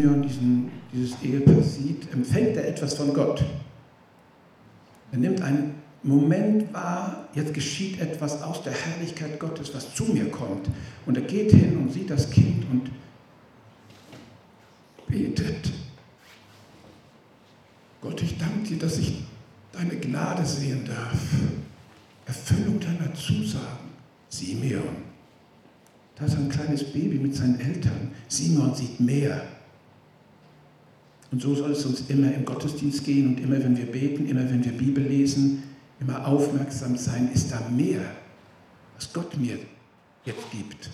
Simeon diesen, dieses Ehepaar sieht, empfängt er etwas von Gott. Er nimmt einen Moment wahr, jetzt geschieht etwas aus der Herrlichkeit Gottes, was zu mir kommt. Und er geht hin und sieht das Kind und betet. Gott, ich danke dir, dass ich deine Gnade sehen darf. Erfüllung deiner Zusagen. Simeon. Da ist ein kleines Baby mit seinen Eltern. Simeon sieht mehr. Und so soll es uns immer im Gottesdienst gehen und immer, wenn wir beten, immer, wenn wir Bibel lesen, immer aufmerksam sein, ist da mehr, was Gott mir jetzt gibt.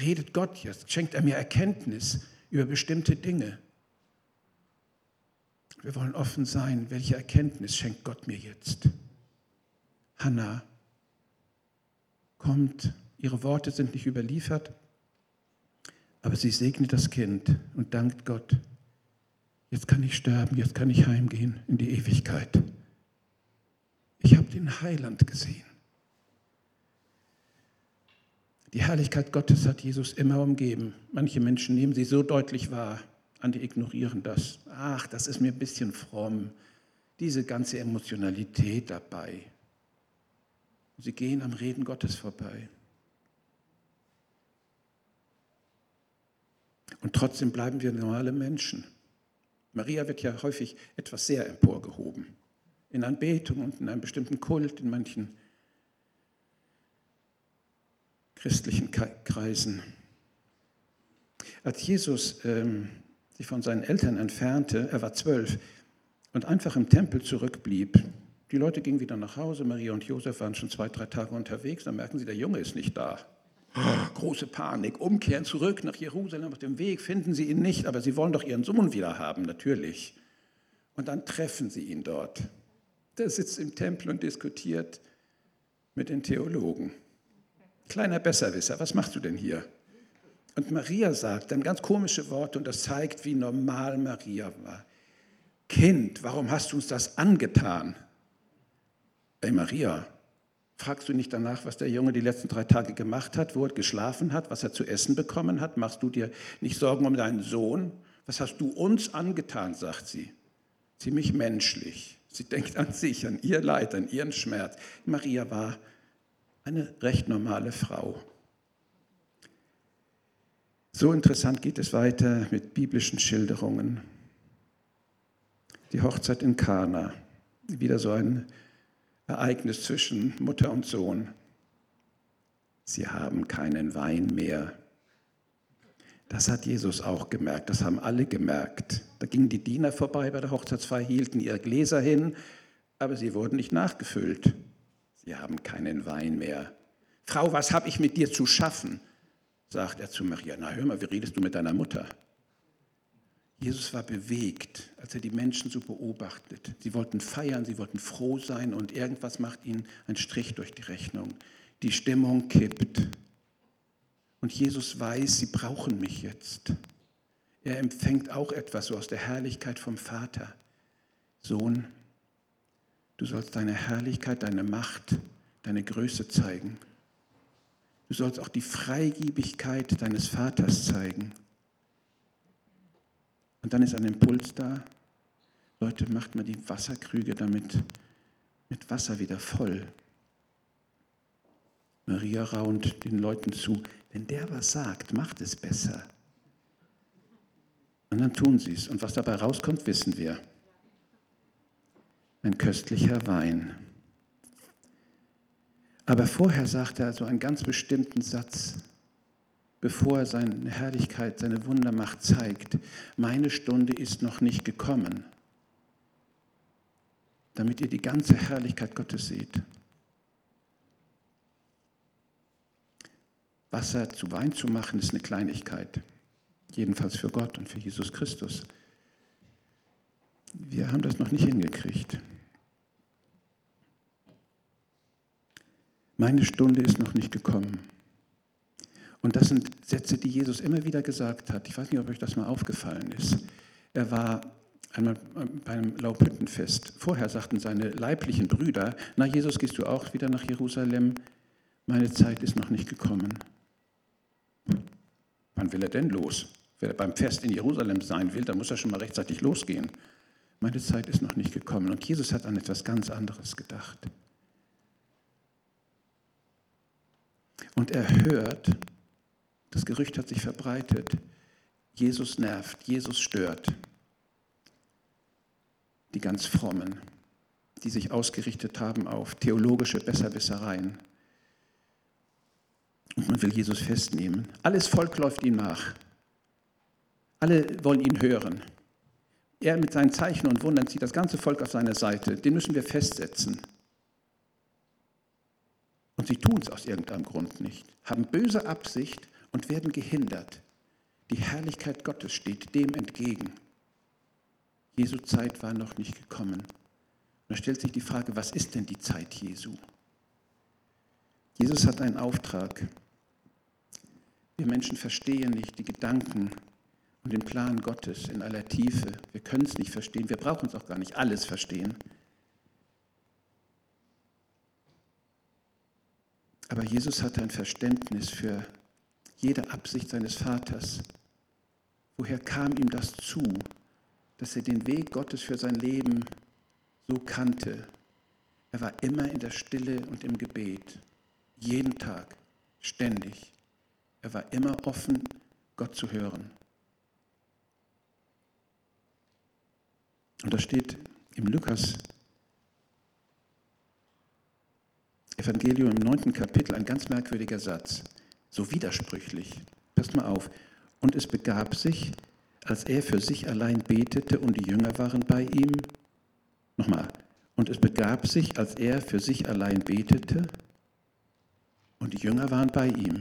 Redet Gott jetzt, schenkt er mir Erkenntnis über bestimmte Dinge. Wir wollen offen sein, welche Erkenntnis schenkt Gott mir jetzt. Hannah kommt, ihre Worte sind nicht überliefert, aber sie segnet das Kind und dankt Gott. Jetzt kann ich sterben, jetzt kann ich heimgehen in die Ewigkeit. Ich habe den Heiland gesehen. Die Herrlichkeit Gottes hat Jesus immer umgeben. Manche Menschen nehmen sie so deutlich wahr, andere ignorieren das. Ach, das ist mir ein bisschen fromm. Diese ganze Emotionalität dabei. Sie gehen am Reden Gottes vorbei. Und trotzdem bleiben wir normale Menschen. Maria wird ja häufig etwas sehr emporgehoben. In Anbetung und in einem bestimmten Kult, in manchen christlichen Kreisen. Als Jesus ähm, sich von seinen Eltern entfernte, er war zwölf, und einfach im Tempel zurückblieb, die Leute gingen wieder nach Hause, Maria und Josef waren schon zwei, drei Tage unterwegs, dann merken sie, der Junge ist nicht da. Große Panik, umkehren zurück nach Jerusalem auf dem Weg, finden sie ihn nicht, aber sie wollen doch ihren Sohn wieder haben, natürlich. Und dann treffen sie ihn dort. Der sitzt im Tempel und diskutiert mit den Theologen. Kleiner Besserwisser, was machst du denn hier? Und Maria sagt dann ganz komische Worte und das zeigt, wie normal Maria war. Kind, warum hast du uns das angetan? Ey Maria, Fragst du nicht danach, was der Junge die letzten drei Tage gemacht hat, wo er geschlafen hat, was er zu essen bekommen hat? Machst du dir nicht Sorgen um deinen Sohn? Was hast du uns angetan, sagt sie. Ziemlich menschlich. Sie denkt an sich, an ihr Leid, an ihren Schmerz. Maria war eine recht normale Frau. So interessant geht es weiter mit biblischen Schilderungen. Die Hochzeit in Kana, wieder so ein Ereignis zwischen Mutter und Sohn. Sie haben keinen Wein mehr. Das hat Jesus auch gemerkt, das haben alle gemerkt. Da gingen die Diener vorbei bei der Hochzeitsfeier, hielten ihre Gläser hin, aber sie wurden nicht nachgefüllt. Sie haben keinen Wein mehr. Frau, was habe ich mit dir zu schaffen? sagt er zu Maria. Na hör mal, wie redest du mit deiner Mutter? Jesus war bewegt, als er die Menschen so beobachtet. Sie wollten feiern, sie wollten froh sein und irgendwas macht ihnen einen Strich durch die Rechnung. Die Stimmung kippt. Und Jesus weiß, sie brauchen mich jetzt. Er empfängt auch etwas so aus der Herrlichkeit vom Vater. Sohn, du sollst deine Herrlichkeit, deine Macht, deine Größe zeigen. Du sollst auch die Freigebigkeit deines Vaters zeigen. Und dann ist ein Impuls da. Leute, macht mal die Wasserkrüge damit mit Wasser wieder voll. Maria raunt den Leuten zu, wenn der was sagt, macht es besser. Und dann tun sie es. Und was dabei rauskommt, wissen wir. Ein köstlicher Wein. Aber vorher sagt er so einen ganz bestimmten Satz bevor er seine Herrlichkeit, seine Wundermacht zeigt, meine Stunde ist noch nicht gekommen, damit ihr die ganze Herrlichkeit Gottes seht. Wasser zu Wein zu machen, ist eine Kleinigkeit, jedenfalls für Gott und für Jesus Christus. Wir haben das noch nicht hingekriegt. Meine Stunde ist noch nicht gekommen. Und das sind Sätze, die Jesus immer wieder gesagt hat. Ich weiß nicht, ob euch das mal aufgefallen ist. Er war einmal beim Laubhüttenfest. Vorher sagten seine leiblichen Brüder, na Jesus, gehst du auch wieder nach Jerusalem? Meine Zeit ist noch nicht gekommen. Wann will er denn los? Wenn er beim Fest in Jerusalem sein will, dann muss er schon mal rechtzeitig losgehen. Meine Zeit ist noch nicht gekommen. Und Jesus hat an etwas ganz anderes gedacht. Und er hört, das Gerücht hat sich verbreitet, Jesus nervt, Jesus stört. Die ganz frommen, die sich ausgerichtet haben auf theologische Besserwissereien. Und man will Jesus festnehmen. Alles Volk läuft ihm nach. Alle wollen ihn hören. Er mit seinen Zeichen und Wundern zieht das ganze Volk auf seine Seite. Den müssen wir festsetzen. Und sie tun es aus irgendeinem Grund nicht, haben böse Absicht und werden gehindert. Die Herrlichkeit Gottes steht dem entgegen. Jesu Zeit war noch nicht gekommen. Da stellt sich die Frage, was ist denn die Zeit Jesu? Jesus hat einen Auftrag. Wir Menschen verstehen nicht die Gedanken und den Plan Gottes in aller Tiefe. Wir können es nicht verstehen. Wir brauchen es auch gar nicht alles verstehen. Aber Jesus hatte ein Verständnis für jede Absicht seines Vaters. Woher kam ihm das zu, dass er den Weg Gottes für sein Leben so kannte? Er war immer in der Stille und im Gebet, jeden Tag, ständig. Er war immer offen, Gott zu hören. Und da steht im Lukas Evangelium im neunten Kapitel ein ganz merkwürdiger Satz, so widersprüchlich. Passt mal auf. Und es begab sich, als er für sich allein betete und die Jünger waren bei ihm. Nochmal. Und es begab sich, als er für sich allein betete und die Jünger waren bei ihm.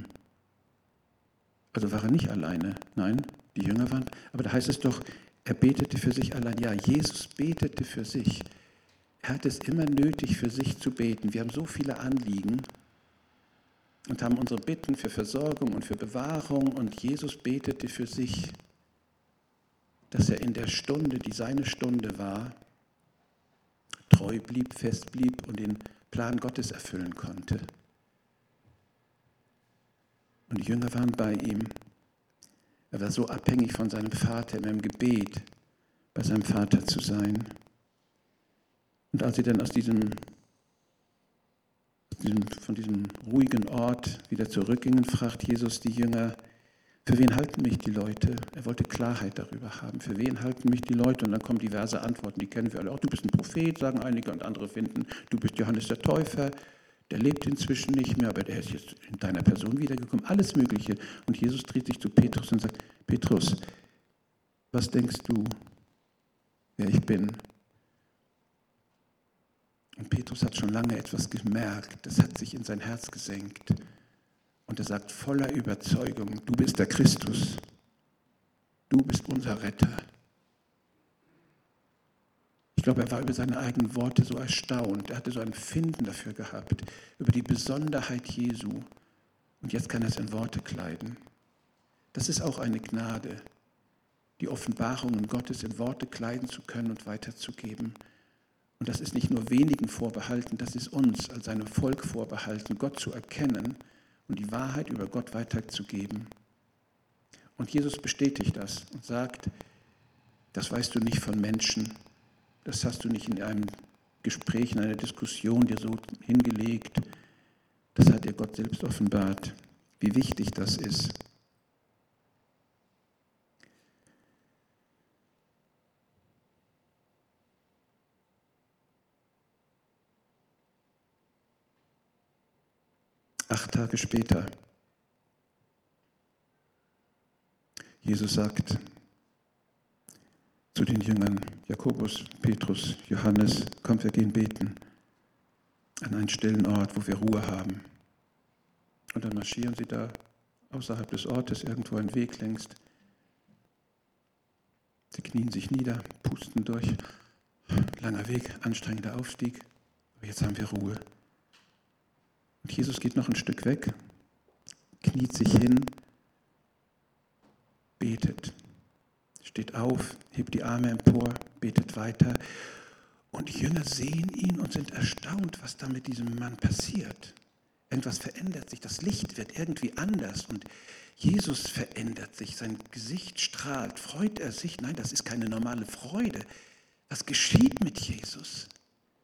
Also war er nicht alleine. Nein, die Jünger waren. Aber da heißt es doch, er betete für sich allein. Ja, Jesus betete für sich. Er hat es immer nötig, für sich zu beten. Wir haben so viele Anliegen und haben unsere Bitten für Versorgung und für Bewahrung und Jesus betete für sich, dass er in der Stunde, die seine Stunde war, treu blieb, fest blieb und den Plan Gottes erfüllen konnte. Und die Jünger waren bei ihm. Er war so abhängig von seinem Vater, immer im Gebet bei seinem Vater zu sein. Und als sie dann aus diesem, von diesem ruhigen Ort wieder zurückgingen, fragt Jesus die Jünger, für wen halten mich die Leute? Er wollte Klarheit darüber haben. Für wen halten mich die Leute? Und dann kommen diverse Antworten, die kennen wir alle. Auch du bist ein Prophet, sagen einige, und andere finden, du bist Johannes der Täufer. Der lebt inzwischen nicht mehr, aber der ist jetzt in deiner Person wiedergekommen. Alles Mögliche. Und Jesus dreht sich zu Petrus und sagt, Petrus, was denkst du, wer ich bin? Und Petrus hat schon lange etwas gemerkt, das hat sich in sein Herz gesenkt. Und er sagt voller Überzeugung, du bist der Christus, du bist unser Retter. Ich glaube, er war über seine eigenen Worte so erstaunt. Er hatte so ein Finden dafür gehabt, über die Besonderheit Jesu. Und jetzt kann er es in Worte kleiden. Das ist auch eine Gnade, die Offenbarungen Gottes in Worte kleiden zu können und weiterzugeben. Und das ist nicht nur wenigen vorbehalten, das ist uns als seinem Volk vorbehalten, Gott zu erkennen und die Wahrheit über Gott weiterzugeben. Und Jesus bestätigt das und sagt, das weißt du nicht von Menschen, das hast du nicht in einem Gespräch, in einer Diskussion dir so hingelegt, das hat dir Gott selbst offenbart, wie wichtig das ist. Acht Tage später. Jesus sagt zu den Jüngern, Jakobus, Petrus, Johannes, kommt, wir gehen beten an einen stillen Ort, wo wir Ruhe haben. Und dann marschieren sie da außerhalb des Ortes irgendwo einen Weg längst. Sie knien sich nieder, pusten durch. Langer Weg, anstrengender Aufstieg. Aber jetzt haben wir Ruhe. Und Jesus geht noch ein Stück weg, kniet sich hin, betet, steht auf, hebt die Arme empor, betet weiter. Und die Jünger sehen ihn und sind erstaunt, was da mit diesem Mann passiert. Irgendwas verändert sich, das Licht wird irgendwie anders und Jesus verändert sich, sein Gesicht strahlt. Freut er sich? Nein, das ist keine normale Freude. Was geschieht mit Jesus?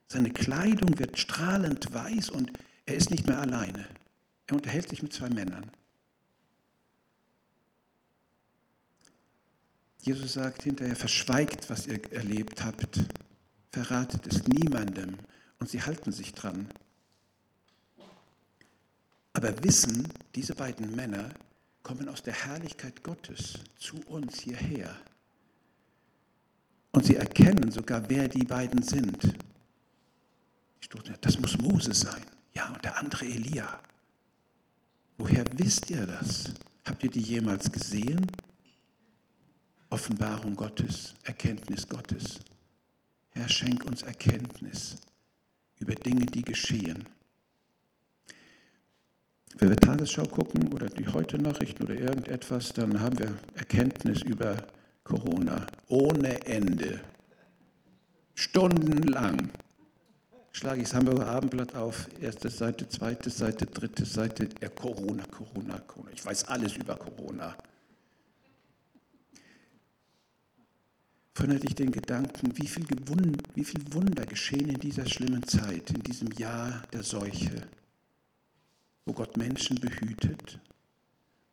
Seine Kleidung wird strahlend weiß und er ist nicht mehr alleine. Er unterhält sich mit zwei Männern. Jesus sagt hinterher, verschweigt, was ihr erlebt habt, verratet es niemandem und sie halten sich dran. Aber wissen, diese beiden Männer kommen aus der Herrlichkeit Gottes zu uns hierher. Und sie erkennen sogar, wer die beiden sind. Das muss Mose sein. Ja, und der andere Elia. Woher wisst ihr das? Habt ihr die jemals gesehen? Offenbarung Gottes, Erkenntnis Gottes. Herr, schenk uns Erkenntnis über Dinge, die geschehen. Wenn wir Tagesschau gucken oder die Heute-Nachrichten oder irgendetwas, dann haben wir Erkenntnis über Corona ohne Ende. Stundenlang schlage ich das Hamburger Abendblatt auf, erste Seite, zweite Seite, dritte Seite, ja, Corona, Corona, Corona. Ich weiß alles über Corona. Vorhin hatte ich den Gedanken, wie viel, wie viel Wunder geschehen in dieser schlimmen Zeit, in diesem Jahr der Seuche, wo Gott Menschen behütet,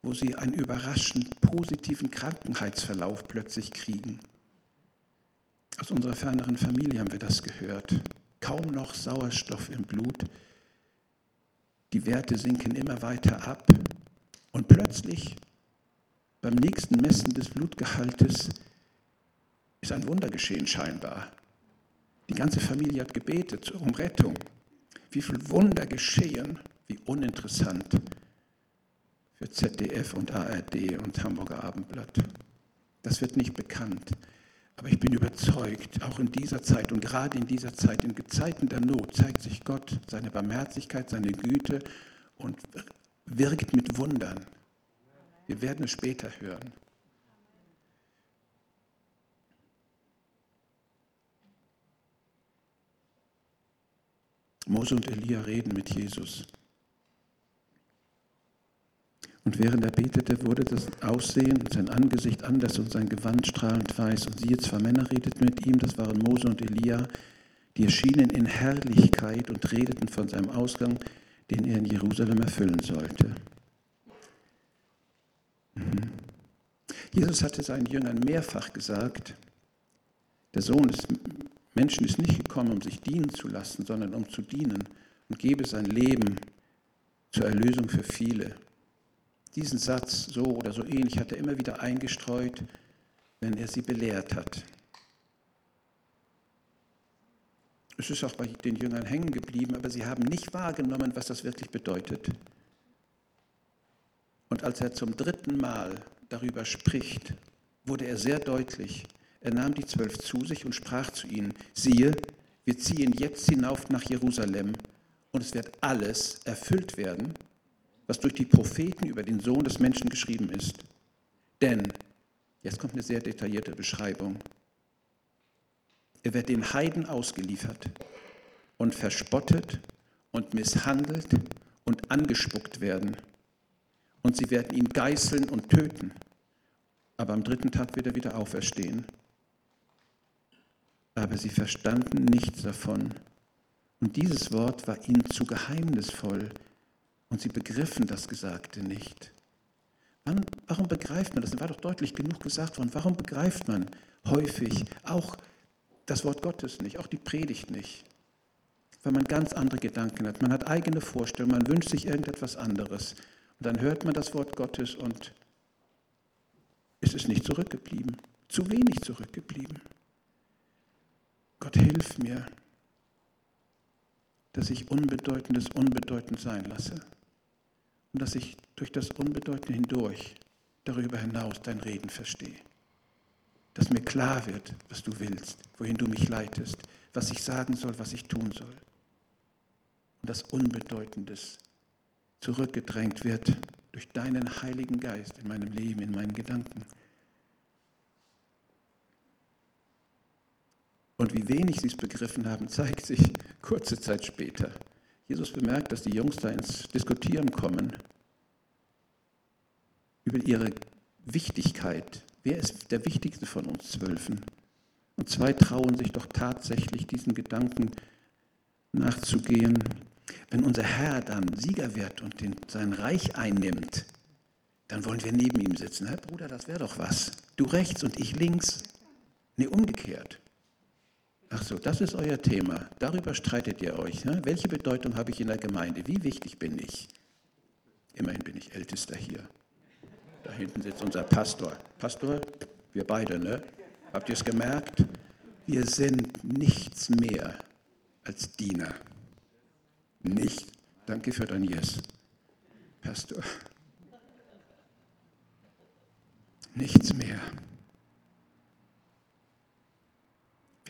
wo sie einen überraschend positiven Krankheitsverlauf plötzlich kriegen. Aus unserer ferneren Familie haben wir das gehört. Kaum noch Sauerstoff im Blut, die Werte sinken immer weiter ab und plötzlich beim nächsten Messen des Blutgehaltes ist ein Wunder geschehen scheinbar. Die ganze Familie hat gebetet um Rettung. Wie viel Wunder geschehen, wie uninteressant für ZDF und ARD und Hamburger Abendblatt. Das wird nicht bekannt. Aber ich bin überzeugt, auch in dieser Zeit und gerade in dieser Zeit, in Zeiten der Not, zeigt sich Gott seine Barmherzigkeit, seine Güte und wirkt mit Wundern. Wir werden es später hören. Mose und Elia reden mit Jesus. Und während er betete, wurde das Aussehen, sein Angesicht anders und sein Gewand strahlend weiß. Und siehe, zwei Männer redeten mit ihm, das waren Mose und Elia, die erschienen in Herrlichkeit und redeten von seinem Ausgang, den er in Jerusalem erfüllen sollte. Mhm. Jesus hatte seinen Jüngern mehrfach gesagt, der Sohn des Menschen ist nicht gekommen, um sich dienen zu lassen, sondern um zu dienen und gebe sein Leben zur Erlösung für viele. Diesen Satz so oder so ähnlich hat er immer wieder eingestreut, wenn er sie belehrt hat. Es ist auch bei den Jüngern hängen geblieben, aber sie haben nicht wahrgenommen, was das wirklich bedeutet. Und als er zum dritten Mal darüber spricht, wurde er sehr deutlich, er nahm die zwölf zu sich und sprach zu ihnen, siehe, wir ziehen jetzt hinauf nach Jerusalem und es wird alles erfüllt werden, was durch die Propheten über den Sohn des Menschen geschrieben ist. Denn, jetzt kommt eine sehr detaillierte Beschreibung, er wird den Heiden ausgeliefert und verspottet und misshandelt und angespuckt werden. Und sie werden ihn geißeln und töten. Aber am dritten Tag wird er wieder auferstehen aber sie verstanden nichts davon. Und dieses Wort war ihnen zu geheimnisvoll und sie begriffen das Gesagte nicht. Wann, warum begreift man das? Das war doch deutlich genug gesagt worden. Warum begreift man häufig auch das Wort Gottes nicht, auch die Predigt nicht? Weil man ganz andere Gedanken hat. Man hat eigene Vorstellungen, man wünscht sich irgendetwas anderes. Und dann hört man das Wort Gottes und es ist nicht zurückgeblieben, zu wenig zurückgeblieben. Gott, hilf mir, dass ich Unbedeutendes unbedeutend sein lasse und dass ich durch das Unbedeutende hindurch darüber hinaus dein Reden verstehe. Dass mir klar wird, was du willst, wohin du mich leitest, was ich sagen soll, was ich tun soll. Und dass Unbedeutendes zurückgedrängt wird durch deinen Heiligen Geist in meinem Leben, in meinen Gedanken. Und wie wenig sie es begriffen haben, zeigt sich kurze Zeit später. Jesus bemerkt, dass die Jungs da ins Diskutieren kommen über ihre Wichtigkeit. Wer ist der wichtigste von uns Zwölfen? Und zwei trauen sich doch tatsächlich diesen Gedanken nachzugehen. Wenn unser Herr dann Sieger wird und den, sein Reich einnimmt, dann wollen wir neben ihm sitzen. Herr Bruder, das wäre doch was. Du rechts und ich links. Nee, umgekehrt. Ach so, das ist euer Thema. Darüber streitet ihr euch. Ne? Welche Bedeutung habe ich in der Gemeinde? Wie wichtig bin ich? Immerhin bin ich Ältester hier. Da hinten sitzt unser Pastor. Pastor, wir beide, ne? Habt ihr es gemerkt? Wir sind nichts mehr als Diener. Nicht. Danke für dein Yes. Pastor. Nichts mehr.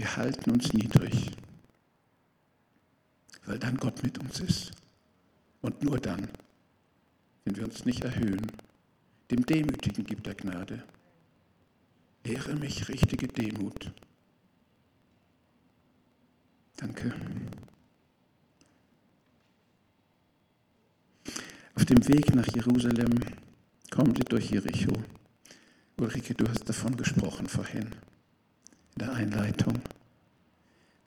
Wir halten uns niedrig, weil dann Gott mit uns ist. Und nur dann, wenn wir uns nicht erhöhen. Dem Demütigen gibt er Gnade. Lehre mich richtige Demut. Danke. Auf dem Weg nach Jerusalem kommen sie durch Jericho. Ulrike, du hast davon gesprochen vorhin in der Einleitung.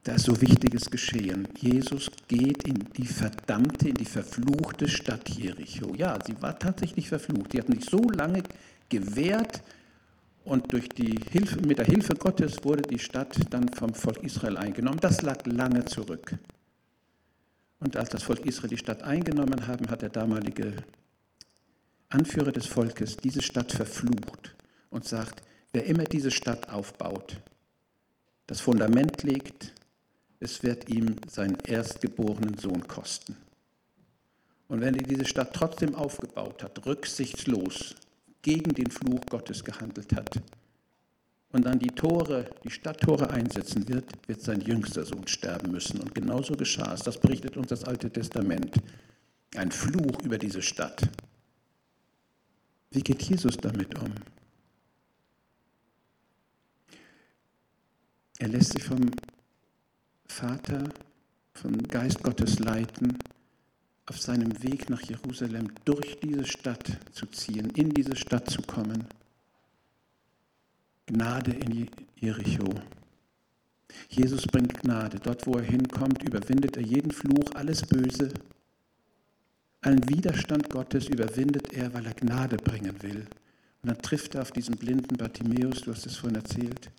Da ist so Wichtiges geschehen. Jesus geht in die verdammte, in die verfluchte Stadt Jericho. Ja, sie war tatsächlich verflucht. Sie hat sich so lange gewehrt und durch die Hilfe, mit der Hilfe Gottes wurde die Stadt dann vom Volk Israel eingenommen. Das lag lange zurück. Und als das Volk Israel die Stadt eingenommen haben, hat der damalige Anführer des Volkes diese Stadt verflucht und sagt, wer immer diese Stadt aufbaut, das Fundament legt, es wird ihm seinen erstgeborenen Sohn kosten. Und wenn er diese Stadt trotzdem aufgebaut hat, rücksichtslos gegen den Fluch Gottes gehandelt hat und dann die Tore, die Stadttore einsetzen wird, wird sein jüngster Sohn sterben müssen. Und genauso geschah es. Das berichtet uns das Alte Testament. Ein Fluch über diese Stadt. Wie geht Jesus damit um? Er lässt sich vom Vater, vom Geist Gottes leiten, auf seinem Weg nach Jerusalem durch diese Stadt zu ziehen, in diese Stadt zu kommen. Gnade in Jericho. Jesus bringt Gnade. Dort, wo er hinkommt, überwindet er jeden Fluch, alles Böse. Allen Widerstand Gottes überwindet er, weil er Gnade bringen will. Und dann trifft er auf diesen blinden Bartimäus, du hast es vorhin erzählt,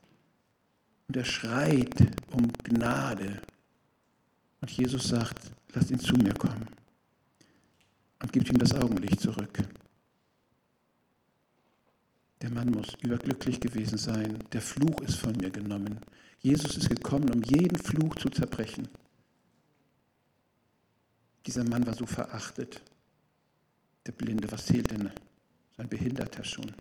und er schreit um Gnade. Und Jesus sagt, lass ihn zu mir kommen. Und gibt ihm das Augenlicht zurück. Der Mann muss überglücklich gewesen sein. Der Fluch ist von mir genommen. Jesus ist gekommen, um jeden Fluch zu zerbrechen. Dieser Mann war so verachtet. Der Blinde, was zählt denn? Sein Behinderter schon.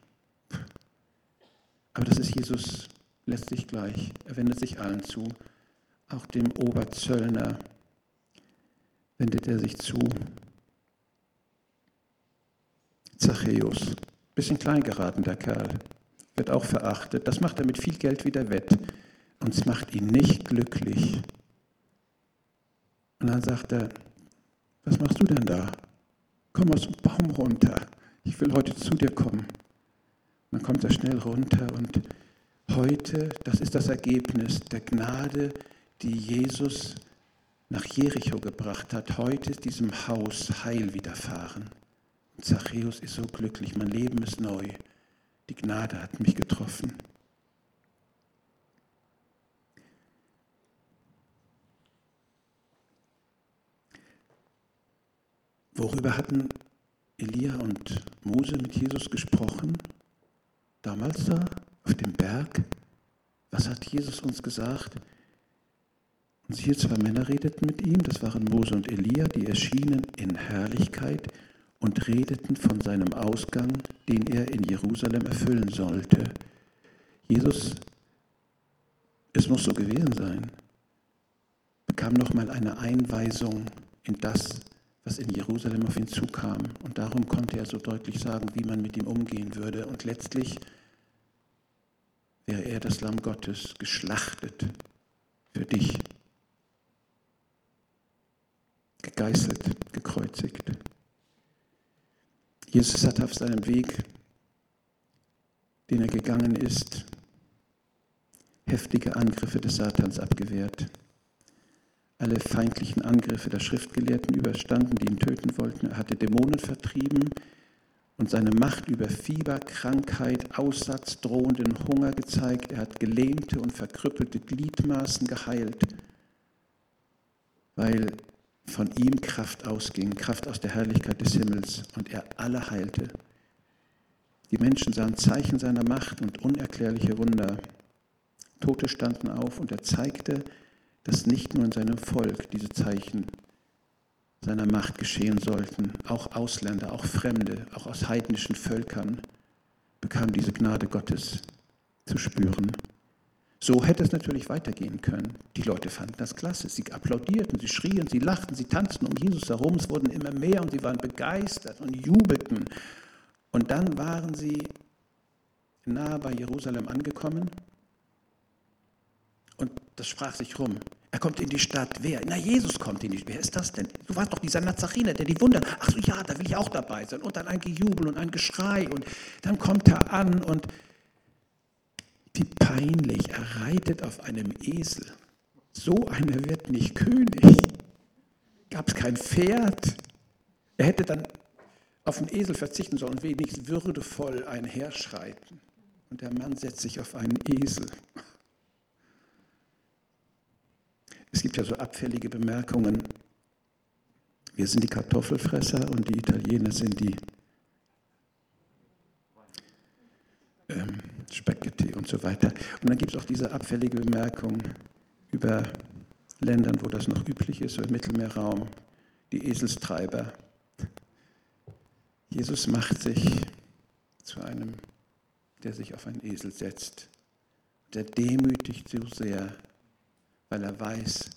Aber das ist Jesus lässt sich gleich, er wendet sich allen zu, auch dem Oberzöllner wendet er sich zu. Zachäus, bisschen klein geraten der Kerl, wird auch verachtet. Das macht er mit viel Geld wieder wett und es macht ihn nicht glücklich. Und dann sagt er, was machst du denn da? Komm aus dem Baum runter, ich will heute zu dir kommen. Und dann kommt er schnell runter und Heute, das ist das Ergebnis der Gnade, die Jesus nach Jericho gebracht hat. Heute ist diesem Haus Heil widerfahren. Zachäus ist so glücklich, mein Leben ist neu. Die Gnade hat mich getroffen. Worüber hatten Elia und Mose mit Jesus gesprochen? Damals da? Auf dem Berg, was hat Jesus uns gesagt? Und hier zwei Männer redeten mit ihm, das waren Mose und Elia, die erschienen in Herrlichkeit und redeten von seinem Ausgang, den er in Jerusalem erfüllen sollte. Jesus, es muss so gewesen sein, bekam nochmal eine Einweisung in das, was in Jerusalem auf ihn zukam. Und darum konnte er so deutlich sagen, wie man mit ihm umgehen würde. Und letztlich wäre er das Lamm Gottes geschlachtet für dich. gegeißelt, gekreuzigt. Jesus hat auf seinem Weg, den er gegangen ist, heftige Angriffe des Satans abgewehrt. Alle feindlichen Angriffe der Schriftgelehrten überstanden, die ihn töten wollten. Er hatte Dämonen vertrieben und seine Macht über Fieber, Krankheit, Aussatz, drohenden Hunger gezeigt. Er hat gelähmte und verkrüppelte Gliedmaßen geheilt, weil von ihm Kraft ausging, Kraft aus der Herrlichkeit des Himmels und er alle heilte. Die Menschen sahen Zeichen seiner Macht und unerklärliche Wunder. Tote standen auf und er zeigte, dass nicht nur in seinem Volk diese Zeichen seiner Macht geschehen sollten. Auch Ausländer, auch Fremde, auch aus heidnischen Völkern bekamen diese Gnade Gottes zu spüren. So hätte es natürlich weitergehen können. Die Leute fanden das klasse. Sie applaudierten, sie schrien, sie lachten, sie tanzten um Jesus herum. Es wurden immer mehr und sie waren begeistert und jubelten. Und dann waren sie nahe bei Jerusalem angekommen und das sprach sich rum. Er kommt in die Stadt. Wer? Na, Jesus kommt in die Stadt. Wer ist das denn? Du warst doch dieser Nazariner, der die Wunder. Ach so, ja, da will ich auch dabei sein. Und dann ein Gejubel und ein Geschrei. Und dann kommt er an und wie peinlich, er reitet auf einem Esel. So einer wird nicht König. Gab es kein Pferd. Er hätte dann auf den Esel verzichten sollen, wenigstens würdevoll einherschreiten. Und der Mann setzt sich auf einen Esel. Es gibt ja so abfällige Bemerkungen. Wir sind die Kartoffelfresser und die Italiener sind die ähm, Spaghetti und so weiter. Und dann gibt es auch diese abfällige Bemerkung über Ländern, wo das noch üblich ist, so im Mittelmeerraum, die Eselstreiber. Jesus macht sich zu einem, der sich auf einen Esel setzt. Der demütigt so sehr, weil er weiß,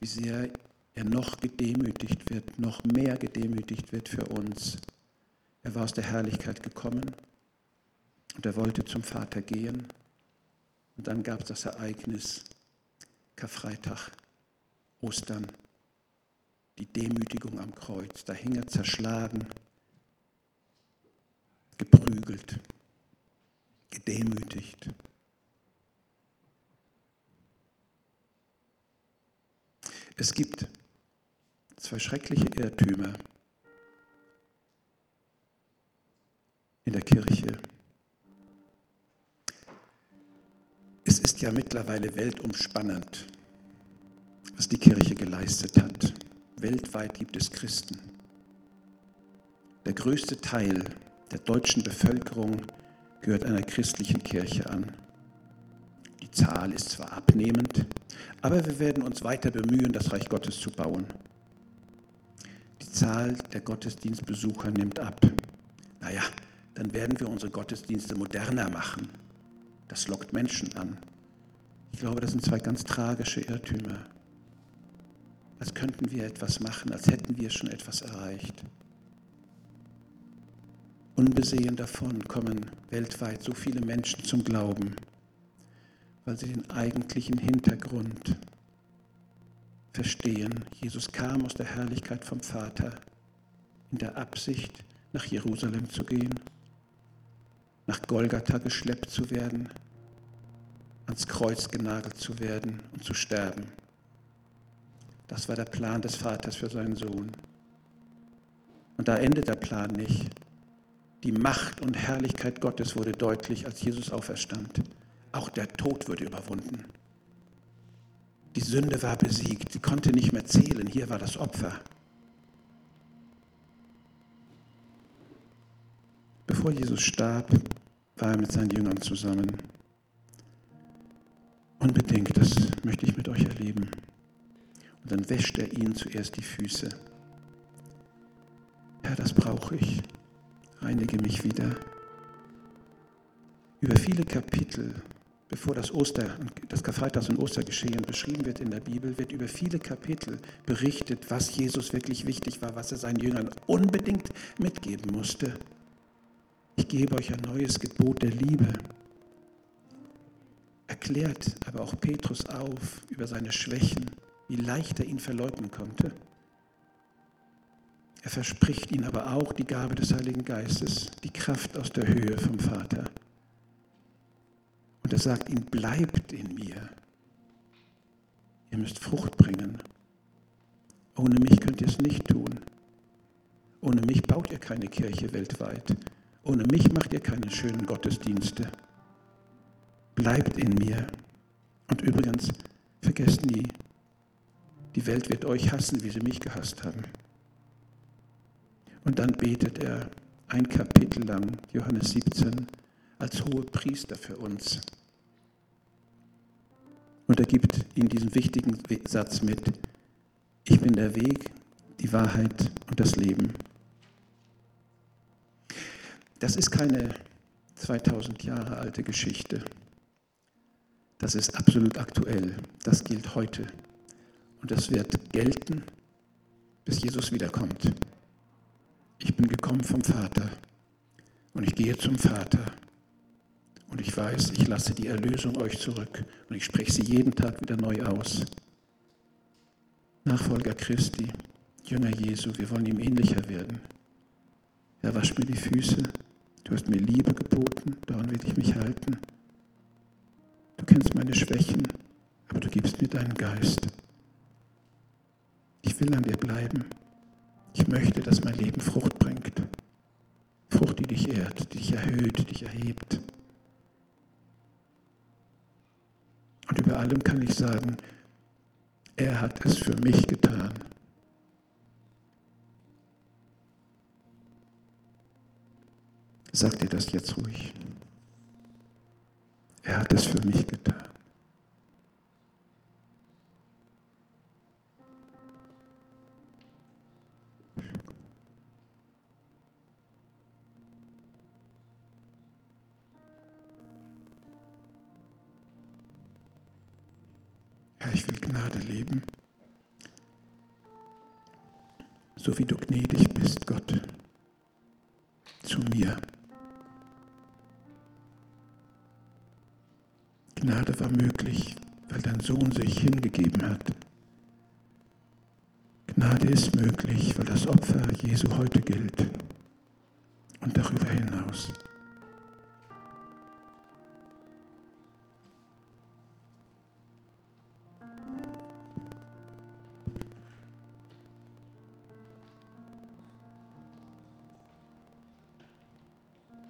wie sehr er noch gedemütigt wird, noch mehr gedemütigt wird für uns. Er war aus der Herrlichkeit gekommen und er wollte zum Vater gehen. Und dann gab es das Ereignis Karfreitag, Ostern, die Demütigung am Kreuz. Da hing er zerschlagen, geprügelt, gedemütigt. Es gibt zwei schreckliche Irrtümer in der Kirche. Es ist ja mittlerweile weltumspannend, was die Kirche geleistet hat. Weltweit gibt es Christen. Der größte Teil der deutschen Bevölkerung gehört einer christlichen Kirche an. Die Zahl ist zwar abnehmend, aber wir werden uns weiter bemühen, das Reich Gottes zu bauen. Die Zahl der Gottesdienstbesucher nimmt ab. Naja, dann werden wir unsere Gottesdienste moderner machen. Das lockt Menschen an. Ich glaube, das sind zwei ganz tragische Irrtümer. Als könnten wir etwas machen, als hätten wir schon etwas erreicht. Unbesehen davon kommen weltweit so viele Menschen zum Glauben weil sie den eigentlichen Hintergrund verstehen. Jesus kam aus der Herrlichkeit vom Vater in der Absicht, nach Jerusalem zu gehen, nach Golgatha geschleppt zu werden, ans Kreuz genagelt zu werden und zu sterben. Das war der Plan des Vaters für seinen Sohn. Und da endet der Plan nicht. Die Macht und Herrlichkeit Gottes wurde deutlich, als Jesus auferstand. Auch der Tod wurde überwunden. Die Sünde war besiegt, sie konnte nicht mehr zählen. Hier war das Opfer. Bevor Jesus starb, war er mit seinen Jüngern zusammen. Unbedingt, das möchte ich mit euch erleben. Und dann wäscht er ihnen zuerst die Füße. Herr, das brauche ich. Reinige mich wieder. Über viele Kapitel bevor das, Oster, das Karfreitags- und Ostergeschehen beschrieben wird in der Bibel, wird über viele Kapitel berichtet, was Jesus wirklich wichtig war, was er seinen Jüngern unbedingt mitgeben musste. Ich gebe euch ein neues Gebot der Liebe. Erklärt aber auch Petrus auf über seine Schwächen, wie leicht er ihn verleugnen konnte. Er verspricht ihnen aber auch die Gabe des Heiligen Geistes, die Kraft aus der Höhe vom Vater. Und er sagt ihnen, bleibt in mir. Ihr müsst Frucht bringen. Ohne mich könnt ihr es nicht tun. Ohne mich baut ihr keine Kirche weltweit. Ohne mich macht ihr keine schönen Gottesdienste. Bleibt in mir. Und übrigens, vergesst nie, die Welt wird euch hassen, wie sie mich gehasst haben. Und dann betet er ein Kapitel lang, Johannes 17, als hohe Priester für uns. Und er gibt ihnen diesen wichtigen Satz mit, ich bin der Weg, die Wahrheit und das Leben. Das ist keine 2000 Jahre alte Geschichte. Das ist absolut aktuell. Das gilt heute. Und das wird gelten, bis Jesus wiederkommt ich bin gekommen vom Vater und ich gehe zum Vater. Und ich weiß, ich lasse die Erlösung euch zurück und ich spreche sie jeden Tag wieder neu aus. Nachfolger Christi, Jünger Jesu, wir wollen ihm ähnlicher werden. Er wasch mir die Füße, du hast mir Liebe geboten, daran will ich mich halten. Du kennst meine Schwächen, aber du gibst mir deinen Geist. Ich will an dir bleiben. Ich möchte, dass mein Leben Frucht bringt. Frucht, die dich ehrt, die dich erhöht, die dich erhebt. Und über allem kann ich sagen, er hat es für mich getan. Sag dir das jetzt ruhig. Er hat es für mich getan. Leben, so wie du gnädig bist, Gott, zu mir. Gnade war möglich, weil dein Sohn sich hingegeben hat. Gnade ist möglich, weil das Opfer Jesu heute gilt und darüber hinaus.